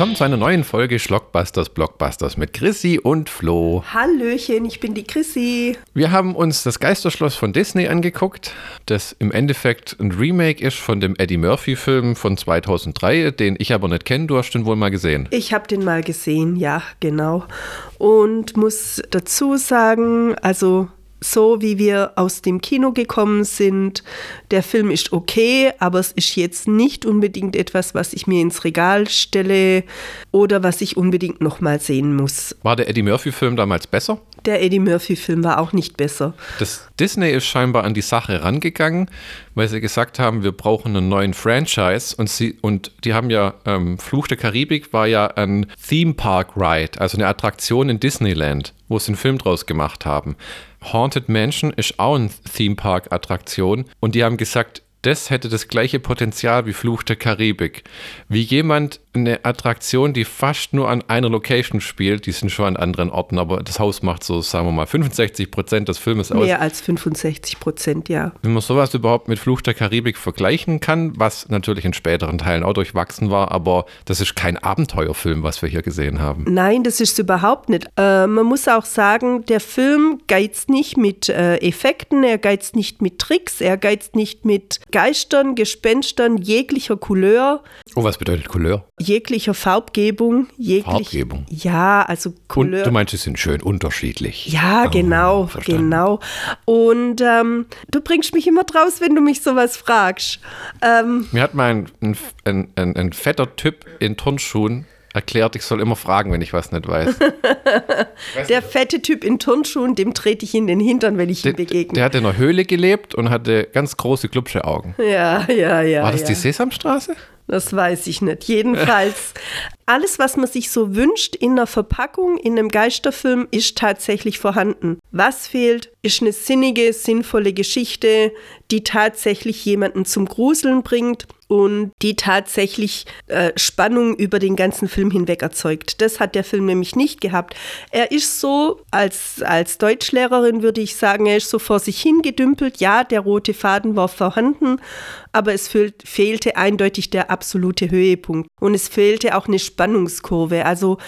willkommen zu einer neuen Folge Schlockbusters Blockbusters mit Chrissy und Flo. Hallöchen, ich bin die Chrissy. Wir haben uns das Geisterschloss von Disney angeguckt, das im Endeffekt ein Remake ist von dem Eddie Murphy-Film von 2003, den ich aber nicht kenne. Du hast den wohl mal gesehen. Ich habe den mal gesehen, ja, genau. Und muss dazu sagen, also so wie wir aus dem Kino gekommen sind. Der Film ist okay, aber es ist jetzt nicht unbedingt etwas, was ich mir ins Regal stelle oder was ich unbedingt nochmal sehen muss. War der Eddie Murphy-Film damals besser? Der Eddie Murphy-Film war auch nicht besser. Das Disney ist scheinbar an die Sache rangegangen, weil sie gesagt haben, wir brauchen einen neuen Franchise und sie und die haben ja ähm, Fluch der Karibik war ja ein Theme Park Ride, also eine Attraktion in Disneyland, wo sie einen Film draus gemacht haben. Haunted Mansion ist auch eine Theme Park Attraktion und die haben gesagt, das hätte das gleiche Potenzial wie Fluch der Karibik. Wie jemand eine Attraktion, die fast nur an einer Location spielt, die sind schon an anderen Orten, aber das Haus macht so, sagen wir mal, 65 Prozent des Filmes aus. Mehr als 65 Prozent, ja. Wenn man sowas überhaupt mit Fluch der Karibik vergleichen kann, was natürlich in späteren Teilen auch durchwachsen war, aber das ist kein Abenteuerfilm, was wir hier gesehen haben. Nein, das ist es überhaupt nicht. Äh, man muss auch sagen, der Film geizt nicht mit äh, Effekten, er geizt nicht mit Tricks, er geizt nicht mit Geistern, Gespenstern jeglicher Couleur. Oh, was bedeutet Couleur? Jeglicher Farbgebung. Jeglich, Farbgebung. Ja, also Couleur. Und du meinst, sie sind schön unterschiedlich. Ja, Oh, genau, verstanden. genau. Und ähm, du bringst mich immer draus, wenn du mich sowas fragst. Ähm, Mir hat mal ein, ein, ein, ein, fetter Typ in Turnschuhen erklärt, ich soll immer fragen, wenn ich was nicht weiß. der fette Typ in Turnschuhen, dem trete ich in den Hintern, wenn ich ihm begegne. der hat in einer Höhle gelebt und hatte ganz große glubsche Augen. ja, ja, ja. War das ja. die Sesamstraße? Das weiß ich nicht. Jedenfalls, alles, was man sich so wünscht in einer Verpackung, in einem Geisterfilm, ist tatsächlich vorhanden. Was fehlt, ist eine sinnige, sinnvolle Geschichte, die tatsächlich jemanden zum Gruseln bringt und die tatsächlich äh, Spannung über den ganzen Film hinweg erzeugt. Das hat der Film nämlich nicht gehabt. Er ist so, als, als Deutschlehrerin würde ich sagen, er ist so vor sich hingedümpelt. Ja, der rote Faden war vorhanden, aber es fehlt, fehlte eindeutig der absolute Höhepunkt. Und es fehlte auch eine Spannungskurve. Also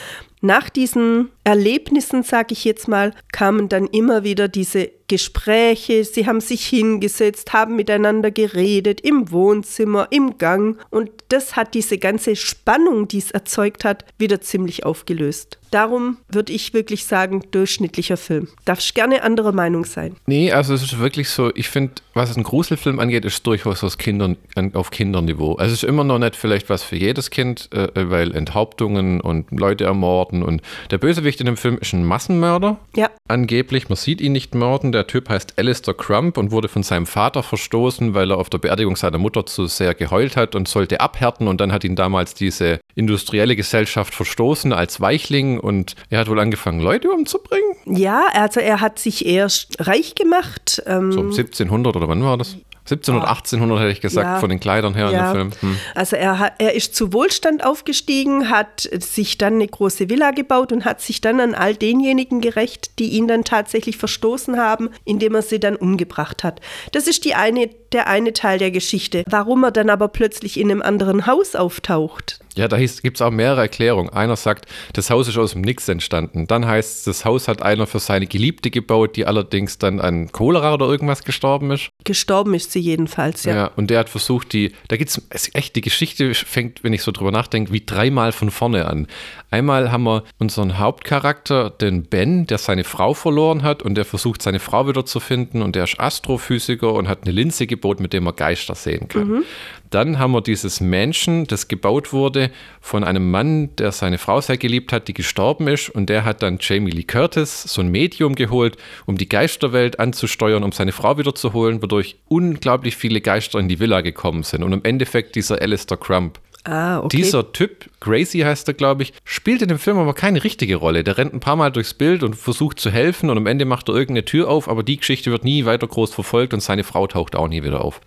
nach diesen Erlebnissen, sage ich jetzt mal, kamen dann immer wieder diese Gespräche. Sie haben sich hingesetzt, haben miteinander geredet im Wohnzimmer, im Gang. Und das hat diese ganze Spannung, die es erzeugt hat, wieder ziemlich aufgelöst. Darum würde ich wirklich sagen, durchschnittlicher Film. Darfst gerne anderer Meinung sein. Nee, also es ist wirklich so, ich finde, was einen Gruselfilm angeht, ist durchaus aus Kindern, auf Kinderniveau. Also es ist immer noch nicht vielleicht was für jedes Kind, äh, weil Enthauptungen und Leute ermorden und der Bösewicht in dem Film ist ein Massenmörder. Ja, Angeblich, man sieht ihn nicht morden. Der Typ heißt Alistair Crump und wurde von seinem Vater verstoßen, weil er auf der Beerdigung seiner Mutter zu sehr geheult hat und sollte abhärten. Und dann hat ihn damals diese industrielle Gesellschaft verstoßen als Weichling und er hat wohl angefangen, Leute umzubringen. ja, also er hat sich erst reich gemacht. Ähm, So um 1700 oder wann war das? 1700, 1800 hätte ich gesagt, Ja. von den Kleidern her Ja. in dem Film. Hm. Also er, er ist zu Wohlstand aufgestiegen, hat sich dann eine große Villa gebaut und hat sich dann an all denjenigen gerecht, die ihn dann tatsächlich verstoßen haben, indem er sie dann umgebracht hat. Das ist die eine, der eine Teil der Geschichte. Warum er dann aber plötzlich in einem anderen Haus auftaucht, Ja, da gibt es auch mehrere Erklärungen. Einer sagt, das Haus ist aus dem Nix entstanden. Dann heißt es, das Haus hat einer für seine Geliebte gebaut, die allerdings dann an Cholera oder irgendwas gestorben ist. gestorben ist sie jedenfalls, ja. Ja. und der hat versucht, die, da gibt es echt, die Geschichte fängt, wenn ich so drüber nachdenke, wie dreimal von vorne an. Einmal haben wir unseren Hauptcharakter, den Ben, der seine Frau verloren hat und der versucht, seine Frau wiederzufinden und der ist Astrophysiker und hat eine Linse gebaut, mit der man Geister sehen kann. Dann haben wir dieses Menschen, das gebaut wurde von einem Mann, der seine Frau sehr geliebt hat, die gestorben ist. Und der hat dann Jamie Lee Curtis, so ein Medium geholt, um die Geisterwelt anzusteuern, um seine Frau wiederzuholen, wodurch unglaublich viele Geister in die Villa gekommen sind. Und im Endeffekt dieser Alistair Crump. Ah, okay. Dieser Typ, Gracie heißt er, glaube ich, spielt in dem Film aber keine richtige Rolle. Der rennt ein paar Mal durchs Bild und versucht zu helfen und am Ende macht er irgendeine Tür auf, aber die Geschichte wird nie weiter groß verfolgt und seine Frau taucht auch nie wieder auf.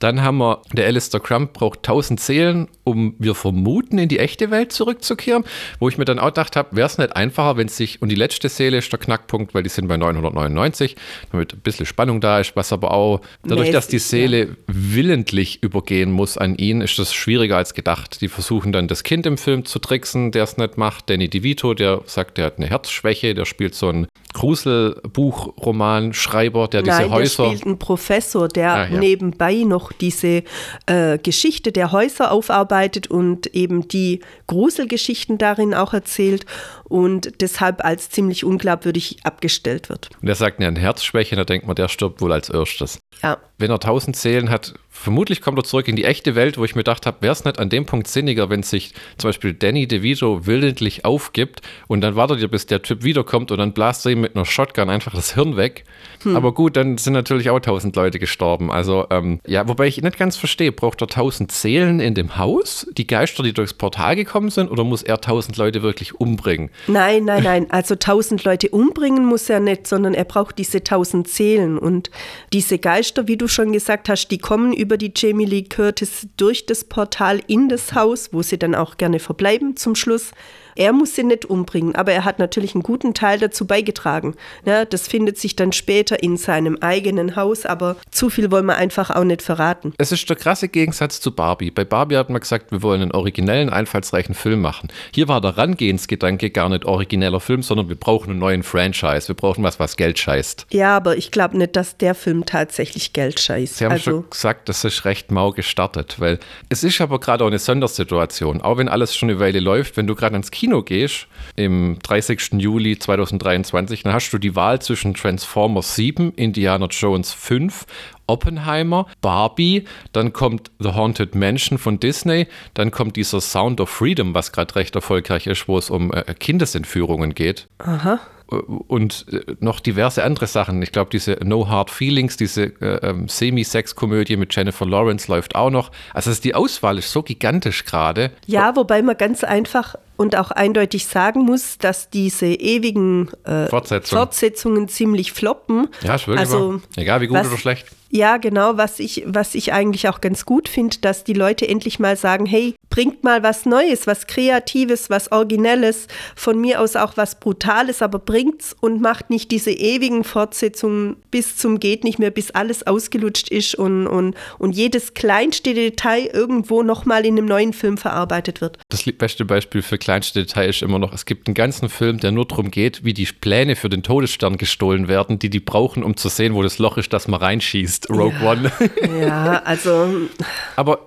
Dann haben wir, der Alistair Crump braucht 1000 Seelen, um, wir vermuten, in die echte Welt zurückzukehren, wo ich mir dann auch gedacht habe, wäre es nicht einfacher, wenn sich, und die letzte Seele ist der Knackpunkt, weil die sind bei 999, damit ein bisschen Spannung da ist, was aber auch, dadurch, Nee, dass die Seele willentlich übergehen muss an ihn, ist das schwieriger als gedacht. Gedacht. Die versuchen dann das Kind im Film zu tricksen, der es nicht macht. Danny DeVito, der sagt, der hat eine Herzschwäche, der spielt so einen Gruselbuchromanschreiber, der Nein, diese Häuser. Der spielt einen Professor, der Ah, ja. nebenbei noch diese äh, Geschichte der Häuser aufarbeitet und eben die Gruselgeschichten darin auch erzählt und deshalb als ziemlich unglaubwürdig abgestellt wird. Und der sagt, er hat eine Herzschwäche, da denkt man, der stirbt wohl als erstes. Ja, Wenn er tausend Seelen hat, vermutlich kommt er zurück in die echte Welt, wo ich mir gedacht habe, wäre es nicht an dem Punkt sinniger, wenn sich zum Beispiel Danny DeVito willentlich aufgibt und dann wartet ihr, bis der Typ wiederkommt und dann blast er ihm mit einer Shotgun einfach das Hirn weg. Aber gut, dann sind natürlich auch tausend Leute gestorben. Also, ähm, ja, wobei ich nicht ganz verstehe, braucht er tausend Seelen in dem Haus, die Geister, die durchs Portal gekommen sind, oder muss er tausend Leute wirklich umbringen? Nein, nein, nein. Also tausend Leute umbringen muss er nicht, sondern er braucht diese tausend Seelen. Und diese Geister, wie du schon gesagt hast, die kommen über die Jamie Lee Curtis durch das Portal in das Haus, wo sie dann auch gerne verbleiben zum Schluss. Er muss sie nicht umbringen, aber er hat natürlich einen guten Teil dazu beigetragen. Ja, das findet sich dann später in seinem eigenen Haus, aber zu viel wollen wir einfach auch nicht verraten. Es ist der krasse Gegensatz zu Barbie. Bei Barbie hat man gesagt, wir wollen einen originellen, einfallsreichen Film machen. Hier war der Rangehensgedanke gar nicht origineller Film, sondern wir brauchen einen neuen Franchise. Wir brauchen was, was Geld scheißt. Ja, aber ich glaube nicht, dass der Film tatsächlich Geld scheißt. Sie haben also, schon gesagt, das ist recht mau gestartet, weil es ist aber gerade auch eine Sondersituation. Auch wenn alles schon eine Weile läuft, wenn du gerade ins Kino gehst, im 30. Juli 2023, dann hast du die Wahl zwischen Transformers 7, Indiana Jones 5, Oppenheimer, Barbie, dann kommt The Haunted Mansion von Disney, dann kommt dieser Sound of Freedom, was gerade recht erfolgreich ist, wo es um äh, Kindesentführungen geht aha. Und äh, noch diverse andere Sachen. Ich glaube, diese No Hard Feelings, diese äh, ähm, Semi-Sex-Komödie mit Jennifer Lawrence läuft auch noch. Also die Auswahl ist so gigantisch gerade. Ja, wobei man ganz einfach und auch eindeutig sagen muss, dass diese ewigen äh, Fortsetzung. Fortsetzungen ziemlich floppen. Ja, ist wirklich Also, wahr. Egal wie gut was- oder schlecht. Ja, genau, was ich, was ich eigentlich auch ganz gut finde, dass die Leute endlich mal sagen, hey, bringt mal was Neues, was Kreatives, was Originelles, von mir aus auch was Brutales, aber bringt's und macht nicht diese ewigen Fortsetzungen bis zum geht nicht mehr, bis alles ausgelutscht ist und, und, und jedes kleinste Detail irgendwo nochmal in einem neuen Film verarbeitet wird. Das beste Beispiel für kleinste Detail ist immer noch, es gibt einen ganzen Film, der nur darum geht, wie die Pläne für den Todesstern gestohlen werden, die die brauchen, um zu sehen, wo das Loch ist, das man reinschießt. Rogue Ja. One. Ja, also Aber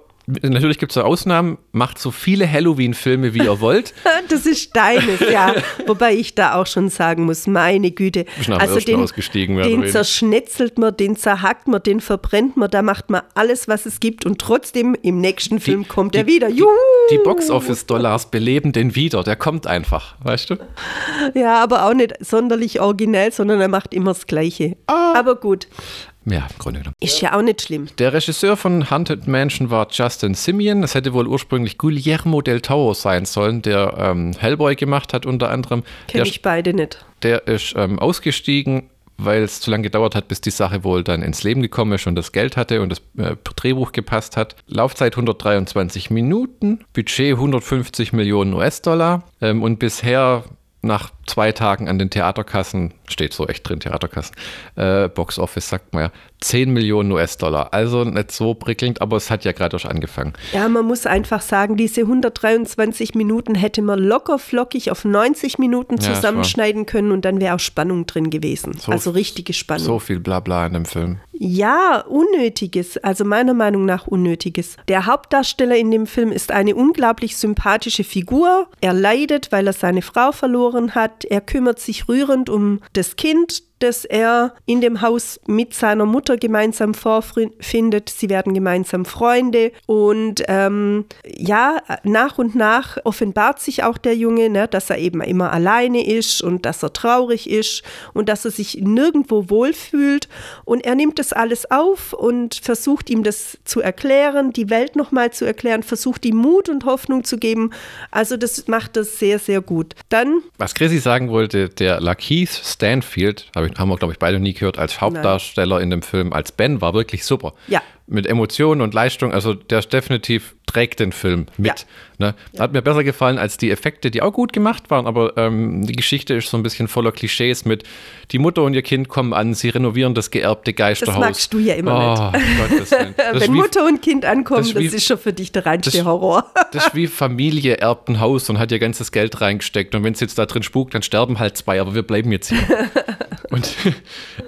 natürlich gibt es auch Ausnahmen. Macht so viele Halloween-Filme, wie ihr wollt. Das ist deines, ja. Wobei ich da auch schon sagen muss, meine Güte. Ausgestiegen, oder den weniger. zerschnetzelt man, den zerhackt man, den verbrennt man, da macht man alles, was es gibt und trotzdem im nächsten Film kommt er wieder. Die, Juhu! die Box-Office-Dollars beleben den wieder. Der kommt einfach, weißt du? Ja, aber auch nicht sonderlich originell, sondern er macht immer das Gleiche. Ah. Aber gut, Ja, im Grunde genommen. ist ja auch nicht schlimm. Der Regisseur von Haunted Mansion war Justin Simeon. Es hätte wohl ursprünglich Guillermo del Toro sein sollen, der ähm, Hellboy gemacht hat unter anderem. Kenne ich beide nicht. der ist ähm, ausgestiegen, weil es zu lange gedauert hat, bis die Sache wohl dann ins Leben gekommen ist und das Geld hatte und das äh, Drehbuch gepasst hat. Laufzeit 123 Minuten, Budget 150 Millionen US-Dollar ähm, und bisher nach zwei Tagen an den Theaterkassen, steht so echt drin, Theaterkassen, äh, Box Office sagt man ja, 10 Millionen US-Dollar. Also nicht so prickelnd, aber es hat ja gerade erst angefangen. Ja, man muss einfach sagen, diese 123 Minuten hätte man locker flockig auf 90 Minuten Ja, zusammenschneiden können und dann wäre auch Spannung drin gewesen. So- also richtige Spannung. So viel Blabla in dem Film. Ja, Unnötiges, also meiner Meinung nach Unnötiges. Der Hauptdarsteller in dem Film ist eine unglaublich sympathische Figur. Er leidet, weil er seine Frau verloren hat. Er kümmert sich rührend um das Kind, das er in dem Haus mit seiner Mutter gemeinsam vorfindet. Sie werden gemeinsam Freunde und ähm, ja, nach und nach offenbart sich auch der Junge, ne, dass er eben immer alleine ist und dass er traurig ist und dass er sich nirgendwo wohlfühlt und er nimmt das alles auf und versucht ihm das zu erklären, die Welt nochmal zu erklären, versucht ihm Mut und Hoffnung zu geben. Also das macht das sehr, sehr gut. Dann Was Chrissy sagen wollte, der Lakeith Stanfield, hab ich, haben wir glaube ich beide nie gehört, als Hauptdarsteller in dem Film, als Ben, war wirklich super. Ja. Mit Emotionen und Leistung, also der ist definitiv trägt den Film mit. Ja. Ne? Hat mir besser gefallen als die Effekte, die auch gut gemacht waren, aber ähm, die Geschichte ist so ein bisschen voller Klischees mit die Mutter und ihr Kind kommen an, sie renovieren das geerbte Geisterhaus. Das magst du ja immer oh, ist Wenn Mutter und Kind ankommen, das das, wie- ist schon für dich der reinste das- Horror. Das ist wie Familie erbt ein Haus und hat ihr ganzes Geld reingesteckt. Und wenn es jetzt da drin spukt, dann sterben halt zwei, aber wir bleiben jetzt hier. und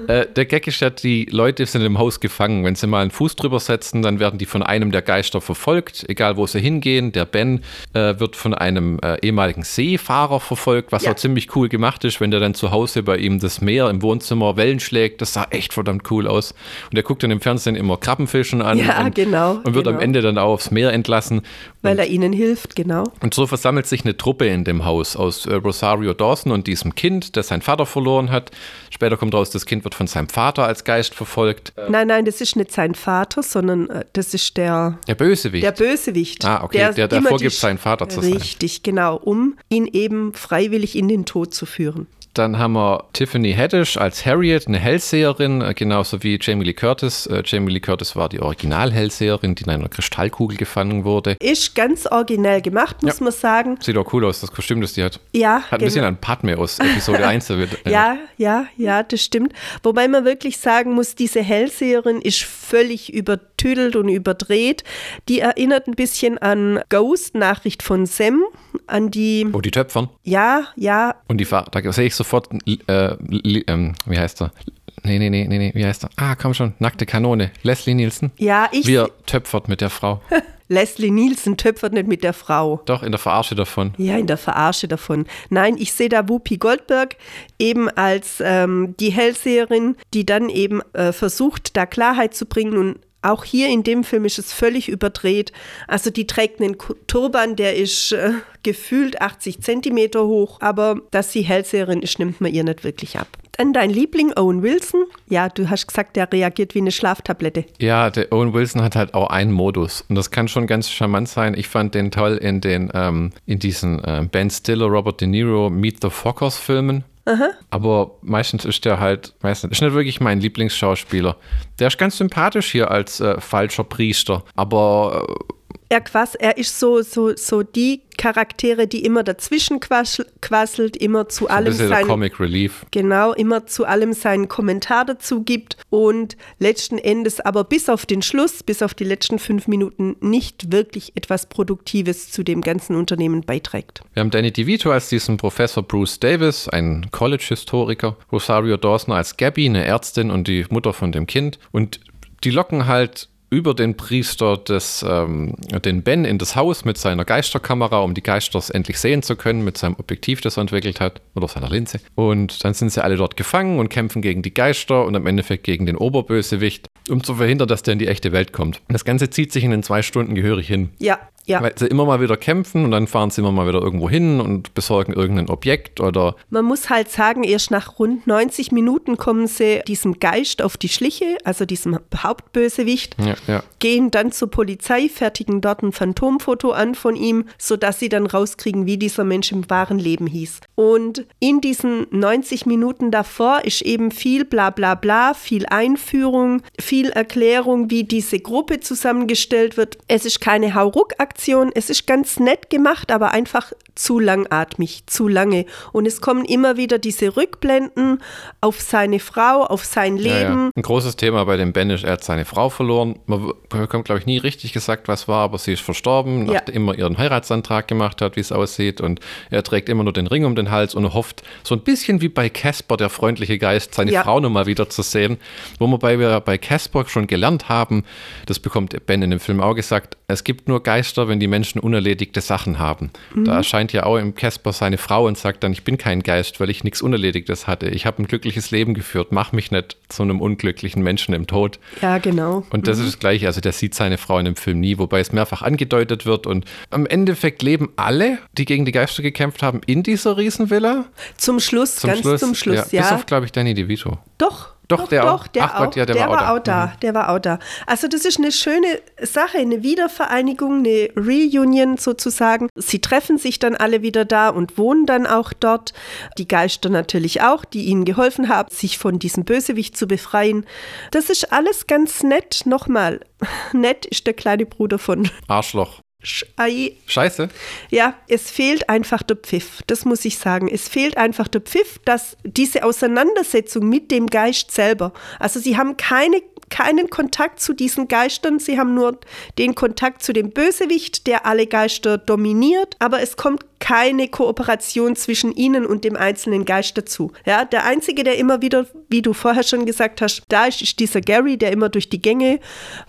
äh, der Gag ist ja, die Leute sind im Haus gefangen. Wenn sie mal einen Fuß drüber setzen, dann werden die von einem der Geister verfolgt, egal wo sie hingehen. Der Ben äh, wird von einem äh, ehemaligen Seefahrer verfolgt, was Ja. auch ziemlich cool gemacht ist, wenn der dann zu Hause bei ihm das Meer im Wohnzimmer Wellen schlägt. Das sah echt verdammt cool aus. Und er guckt dann im Fernsehen immer Krabbenfischen an. Ja, und, genau, Und wird am genau. Ende dann auch aufs Meer entlassen. Weil er ihnen hilft, genau. Und so versammelt sich eine Truppe in dem Haus aus äh, Rosario Dawson und diesem Kind, das seinen Vater verloren hat. Später kommt raus, das Kind wird von seinem Vater als Geist verfolgt. Nein, nein, das ist nicht sein Vater, sondern äh, das ist der, Der Bösewicht. der Bösewicht. Ah, okay, der- der immer vorgibt, die Sch- sein Vater zu sein. Richtig, genau, um ihn eben freiwillig in den Tod zu führen. Dann haben wir Tiffany Haddish als Harriet, eine Hellseherin, äh, genauso wie Jamie Lee Curtis. Äh, Jamie Lee Curtis war die Original-Hellseherin, die in einer Kristallkugel gefangen wurde. Ist ganz originell gemacht, muss Ja. man sagen. Sieht auch cool aus, das Kostüm, das die hat. Ja, Hat ein bisschen an Padme aus Episode 1. wird- äh, Ja, ja, ja, das stimmt. Wobei man wirklich sagen muss, diese Hellseherin ist völlig übertüdelt und überdreht. Die erinnert ein bisschen an Ghost, Nachricht von Sam, an die, Oh, die Töpfern. ja, ja, Und die Fa da sehe ich sofort, äh, ähm, wie heißt er? Nee, nee, nee, nee, nee, wie heißt er? Ah, komm schon, nackte Kanone. Leslie Nielsen. ja, ich, Wie er töpfert mit der Frau. Leslie Nielsen töpfert nicht mit der Frau. Doch, in der Verarsche davon. Ja, in der Verarsche davon. Nein, ich sehe da Whoopi Goldberg eben als ähm, die Hellseherin, die dann eben äh, versucht, da Klarheit zu bringen und auch hier in dem Film ist es völlig überdreht. Also die trägt einen Turban, der ist äh, gefühlt 80 Zentimeter hoch, aber dass sie Hellseherin ist, nimmt man ihr nicht wirklich ab. Dann dein Liebling Owen Wilson. Ja, du hast gesagt, der reagiert wie eine Schlaftablette. Ja, der Owen Wilson hat halt auch einen Modus. Und das kann schon ganz charmant sein. Ich fand den toll in den, ähm, in diesen äh, Ben Stiller, Robert De Niro, Meet the Fockers Filmen. Aber meistens ist der halt, nicht, ist nicht wirklich mein Lieblingsschauspieler. Der ist ganz sympathisch hier als äh, falscher Priester. Aber äh, Er, quass, er ist so, so, so die Charaktere, die immer dazwischen quassel, quasselt, immer zu ein allem bisschen der sein, Comic Relief. genau, immer zu allem seinen Kommentar dazu gibt und letzten Endes aber bis auf den Schluss, bis auf die letzten fünf Minuten nicht wirklich etwas Produktives zu dem ganzen Unternehmen beiträgt. Wir haben Danny DeVito als diesen Professor Bruce Davis, ein College-Historiker, Rosario Dawson als Gabby, eine Ärztin und die Mutter von dem Kind. Und die locken halt über den Priester des, ähm, den Ben in das Haus mit seiner Geisterkamera, um die Geister endlich sehen zu können, mit seinem Objektiv, das er entwickelt hat, oder seiner Linse. Und dann sind sie alle dort gefangen und kämpfen gegen die Geister und im Endeffekt gegen den Oberbösewicht, um zu verhindern, dass der in die echte Welt kommt. Das Ganze zieht sich in den zwei Stunden gehörig hin. Ja, ja. Weil sie immer mal wieder kämpfen und dann fahren sie immer mal wieder irgendwo hin und besorgen irgendein Objekt oder Man muss halt sagen, erst nach rund 90 Minuten kommen sie diesem Geist auf die Schliche, also diesem Hauptbösewicht, ja, ja. gehen dann zur Polizei, fertigen dort ein Phantomfoto an von ihm, sodass sie dann rauskriegen, wie dieser Mensch im wahren Leben hieß. Und in diesen 90 Minuten davor ist eben viel bla bla bla, viel Einführung, viel Erklärung, wie diese Gruppe zusammengestellt wird. Es ist keine Hauruck-Aktion, es ist ganz nett gemacht, aber einfach zu langatmig, zu lange. Und es kommen immer wieder diese Rückblenden auf seine Frau, auf sein Ja, Leben. ja. Ein großes Thema bei dem Ben ist, er hat seine Frau verloren. Man bekommt, glaube ich, nie richtig gesagt, was war, aber sie ist verstorben, Ja. nachdem er ihren Heiratsantrag gemacht hat, wie es aussieht. Und er trägt immer nur den Ring um den Hals und hofft, so ein bisschen wie bei Casper, der freundliche Geist, seine Ja. Frau nochmal wieder zu sehen. Wo wir bei, wir bei Casper schon gelernt haben, das bekommt Ben in dem Film auch gesagt, es gibt nur Geister, wenn die Menschen unerledigte Sachen haben. Mhm. Da erscheint ja auch im Casper seine Frau und sagt dann, ich bin kein Geist, weil ich nichts Unerledigtes hatte. Ich habe ein glückliches Leben geführt, mach mich nicht zu einem unglücklichen Menschen im Tod. Ja, genau. Und das ist das Gleiche, also der sieht seine Frau in dem Film nie, wobei es mehrfach angedeutet wird. Und am Endeffekt leben alle, die gegen die Geister gekämpft haben, in dieser Riesenvilla. Zum Schluss, Zum ganz Schluss, zum Schluss, ja. Bis auf, glaube ich, Danny DeVito. Doch. Doch, der auch. der Ach Gott, auch. ja, der war auch da. Mhm. Der war auch da. Also das ist eine schöne Sache, eine Wiedervereinigung, eine Reunion sozusagen. Sie treffen sich dann alle wieder da und wohnen dann auch dort. Die Geister natürlich auch, die ihnen geholfen haben, sich von diesem Bösewicht zu befreien. Das ist alles ganz nett. Nochmal, nett ist der kleine Bruder von Arschloch. Schei. Scheiße. Ja, es fehlt einfach der Pfiff, das muss ich sagen. Es fehlt einfach der Pfiff, dass diese Auseinandersetzung mit dem Geist selber, also sie haben keine keinen Kontakt zu diesen Geistern. Sie haben nur den Kontakt zu dem Bösewicht, der alle Geister dominiert. Aber es kommt keine Kooperation zwischen ihnen und dem einzelnen Geist dazu. Ja, der einzige, der immer wieder, wie du vorher schon gesagt hast, da ist, ist dieser Gary, der immer durch die Gänge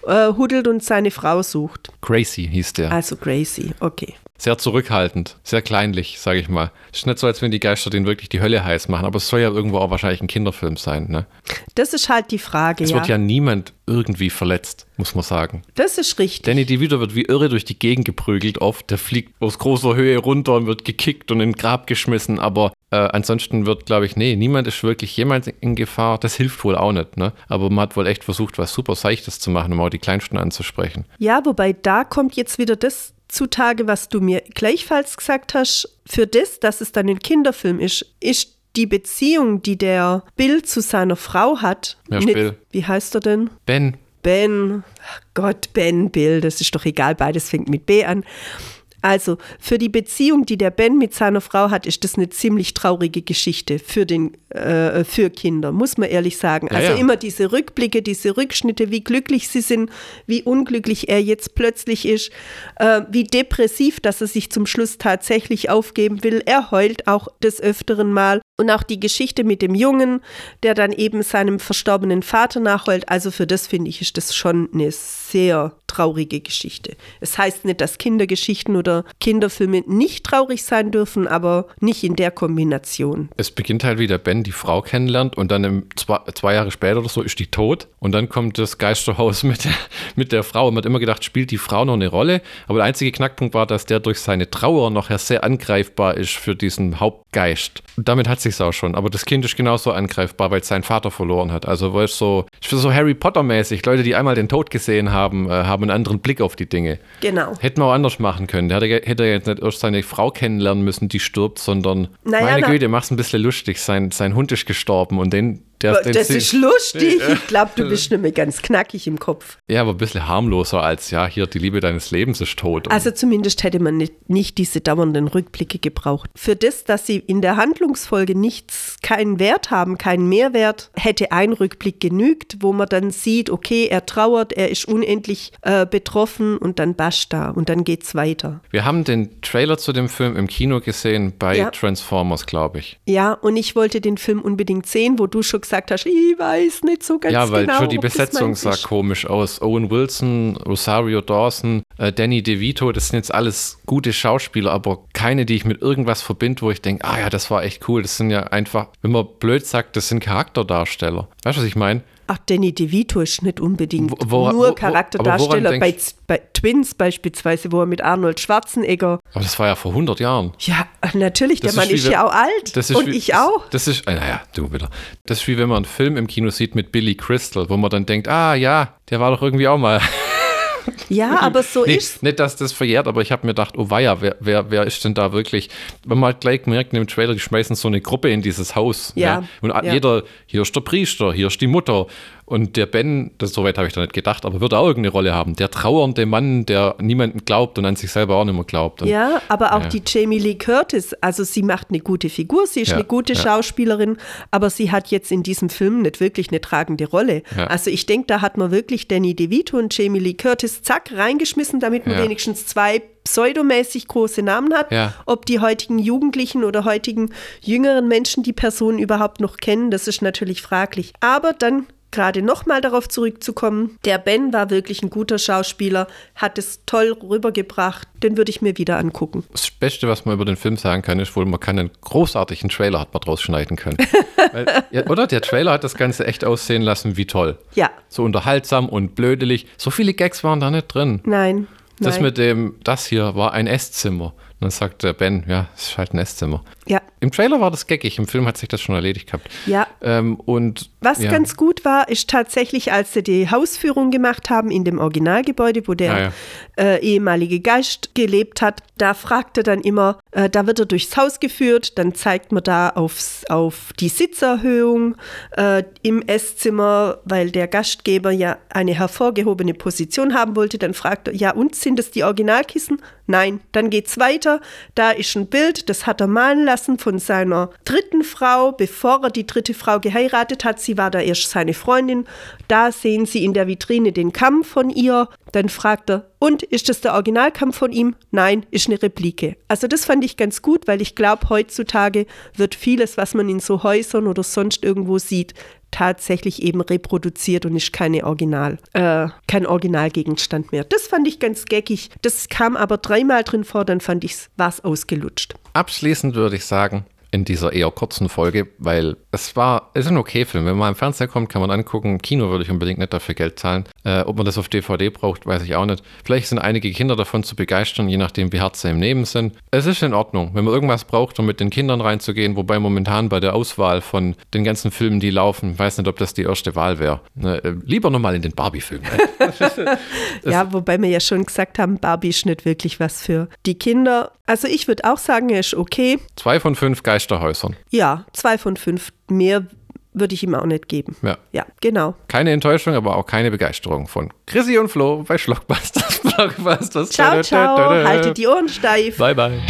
äh, huddelt und seine Frau sucht. Gracie hieß der. Also Gracie, okay sehr zurückhaltend, sehr kleinlich, sage ich mal. Ist nicht so, als wenn die Geister den wirklich die Hölle heiß machen, aber es soll ja irgendwo auch wahrscheinlich ein Kinderfilm sein, ne? Das ist halt die Frage, es ja. wird ja niemand irgendwie verletzt, muss man sagen. Das ist richtig. Danny DeVito wird wie irre durch die Gegend geprügelt oft. Der fliegt aus großer Höhe runter und wird gekickt und in den Grab geschmissen, aber äh, ansonsten wird, glaube ich, nee, niemand ist wirklich jemals in Gefahr. Das hilft wohl auch nicht, ne? Aber man hat wohl echt versucht, was super Seichtes zu machen, um auch die Kleinsten anzusprechen. Ja, wobei da kommt jetzt wieder das zutage, was du mir gleichfalls gesagt hast, für das, dass es dann ein Kinderfilm ist, ist die Beziehung, die der Bill zu seiner Frau hat. Ja, nicht, Bill. wie heißt er denn? Ben. Ben. Ach Gott, Ben, Bill, das ist doch egal, beides fängt mit B an. Also für die Beziehung, die der Ben mit seiner Frau hat, ist das eine ziemlich traurige Geschichte für, den, äh, für Kinder, muss man ehrlich sagen. Ja, also ja. immer diese Rückblicke, diese Rückschnitte, wie glücklich sie sind, wie unglücklich er jetzt plötzlich ist, äh, wie depressiv, dass er sich zum Schluss tatsächlich aufgeben will. Er heult auch des Öfteren mal. Und auch die Geschichte mit dem Jungen, der dann eben seinem verstorbenen Vater nachheult. Also für das finde ich, ist das schon eine sehr traurige Geschichte. Es heißt nicht, dass Kindergeschichten oder Kinderfilme nicht traurig sein dürfen, aber nicht in der Kombination. Es beginnt halt, wie der Ben die Frau kennenlernt und dann im, zwei, zwei Jahre später oder so ist die tot und dann kommt das Geisterhaus mit der, mit der Frau. Und man hat immer gedacht, spielt die Frau noch eine Rolle? Aber der einzige Knackpunkt war, dass der durch seine Trauer noch sehr angreifbar ist für diesen Hauptgeist. Und damit hat sich's auch schon. Aber das Kind ist genauso angreifbar, weil es seinen Vater verloren hat. Also weil es so, ist so Harry Potter-mäßig. Leute, die einmal den Tod gesehen haben, äh, haben einen anderen Blick auf die Dinge. Genau. Hätten wir auch anders machen können. Der hätte, hätte jetzt nicht erst seine Frau kennenlernen müssen, die stirbt, sondern Naja, meine na- Güte, mach's ein bisschen lustig. Sein, sein Hund ist gestorben und den, Das sie- ist lustig. Ich glaube, du bist nicht mehr ganz knackig im Kopf. ja, aber ein bisschen harmloser als ja, hier die Liebe deines Lebens ist tot. Also zumindest hätte man nicht, nicht diese dauernden Rückblicke gebraucht. Für das, dass sie in der Handlungsfolge nichts, keinen Wert haben, keinen Mehrwert, hätte ein Rückblick genügt, wo man dann sieht, okay, er trauert, er ist unendlich äh, betroffen und dann basta und dann geht's weiter. wir haben den Trailer zu dem Film im Kino gesehen bei Ja. Transformers, glaube ich. Ja, und ich wollte den Film unbedingt sehen, wo du schon gesagt hast, ich weiß nicht so ganz Ja, weil genau. schon die Besetzung sah ist. komisch aus. Owen Wilson, Rosario Dawson, äh, Danny DeVito, das sind jetzt alles gute Schauspieler, aber keine, die ich mit irgendwas verbinde, wo ich denke, ah ja, das war echt cool. Das sind ja einfach, wenn man blöd sagt, das sind Charakterdarsteller. Weißt du, was ich meine? Ach, Danny DeVito ist nicht unbedingt Wo- wo- nur Charakterdarsteller. bei, bei Twins beispielsweise, wo er mit Arnold Schwarzenegger. Aber das war ja vor 100 Jahren. Ja, natürlich, Das der Mann ist ja auch alt. Das ist und wie, ich auch. Das, das ist, ah, naja, du wieder. Das ist wie wenn man einen Film im Kino sieht mit Billy Crystal, wo man dann denkt, ah ja, der war doch irgendwie auch mal. Ja, aber so nee, ist nicht, dass das verjährt, aber ich habe mir gedacht, oh weia, wer, wer, wer ist denn da wirklich? Wenn man halt gleich merkt in dem Trailer, die schmeißen so eine Gruppe in dieses Haus. Ja, Und ja. jeder, hier ist der Priester, hier ist die Mutter. Und der Ben, das soweit habe ich da nicht gedacht, aber wird auch irgendeine Rolle haben. Der trauernde Mann, der niemandem glaubt und an sich selber auch nicht mehr glaubt. Und Ja, aber auch Ja. die Jamie Lee Curtis, also sie macht eine gute Figur, sie ist Ja, eine gute ja. Schauspielerin, aber sie hat jetzt in diesem Film nicht wirklich eine tragende Rolle. Also ich denke, da hat man wirklich Danny DeVito und Jamie Lee Curtis zack reingeschmissen, damit man wenigstens zwei pseudomäßig große Namen hat. Ja. Ob die heutigen Jugendlichen oder heutigen jüngeren Menschen die Personen überhaupt noch kennen, das ist natürlich fraglich. Aber dann gerade nochmal darauf zurückzukommen, der Ben war wirklich ein guter Schauspieler, hat es toll rübergebracht, den würde ich mir wieder angucken. Das Beste, was man über den Film sagen kann, ist wohl, man kann einen großartigen Trailer hat man draus schneiden können. Weil, oder? Der Trailer hat das Ganze echt aussehen lassen wie toll. Ja, So unterhaltsam und blödelig. So viele Gags waren da nicht drin. nein. Das nein. mit dem, das hier war ein Esszimmer. Und dann sagt der Ben, ja, es ist halt ein Esszimmer. ja, Im Trailer war das geckig, im Film hat sich das schon erledigt gehabt. ja, Ähm, und Was Ja. ganz gut war, ist tatsächlich, als sie die Hausführung gemacht haben in dem Originalgebäude, wo der Ah, ja. äh, ehemalige Geist gelebt hat, da fragt er dann immer, äh, da wird er durchs Haus geführt, dann zeigt man da aufs, auf die Sitzerhöhung äh, im Esszimmer, weil der Gastgeber ja eine hervorgehobene Position haben wollte. Dann fragt er, ja und, sind es die Originalkissen? Nein, dann geht's weiter. Da ist ein Bild, das hat er malen lassen von seiner dritten Frau, bevor er die dritte Frau geheiratet hat. Sie war da erst seine Freundin. Da sehen Sie in der Vitrine den Kamm von ihr. Dann fragt er, und ist das der Originalkamm von ihm? Nein, ist eine Replike. Also das fand ich ganz gut, weil ich glaube, heutzutage wird vieles, was man in so Häusern oder sonst irgendwo sieht, tatsächlich eben reproduziert und ist keine Original, äh, kein Originalgegenstand mehr. Das fand ich ganz geckig. Das kam aber dreimal drin vor, dann fand ich es, war es ausgelutscht. Abschließend würde ich sagen, in dieser eher kurzen Folge, weil es war, es ist ein okay Film. Wenn man im Fernseher kommt, kann man angucken. Kino würde ich unbedingt nicht dafür Geld zahlen. Äh, ob man das auf DVD braucht, weiß ich auch nicht. Vielleicht sind einige Kinder davon zu begeistern, je nachdem, wie hart sie im Leben sind. Es ist in Ordnung, wenn man irgendwas braucht, um mit den Kindern reinzugehen, wobei momentan bei der Auswahl von den ganzen Filmen, die laufen, weiß nicht, ob das die erste Wahl wäre. Ne, äh, lieber nochmal in den Barbie-Film. Ja, wobei wir ja schon gesagt haben, Barbie ist nicht wirklich was für die Kinder. Also ich würde auch sagen, er ist okay. Zwei von fünf Geisterhäusern. Ja, zwei von fünf. Mehr würde ich ihm auch nicht geben. Ja. Ja, genau. Keine Enttäuschung, aber auch keine Begeisterung von Chrissy und Flo bei Schlockbusters. Blockbusters. Ciao, ciao. Haltet die Ohren steif. Bye, bye.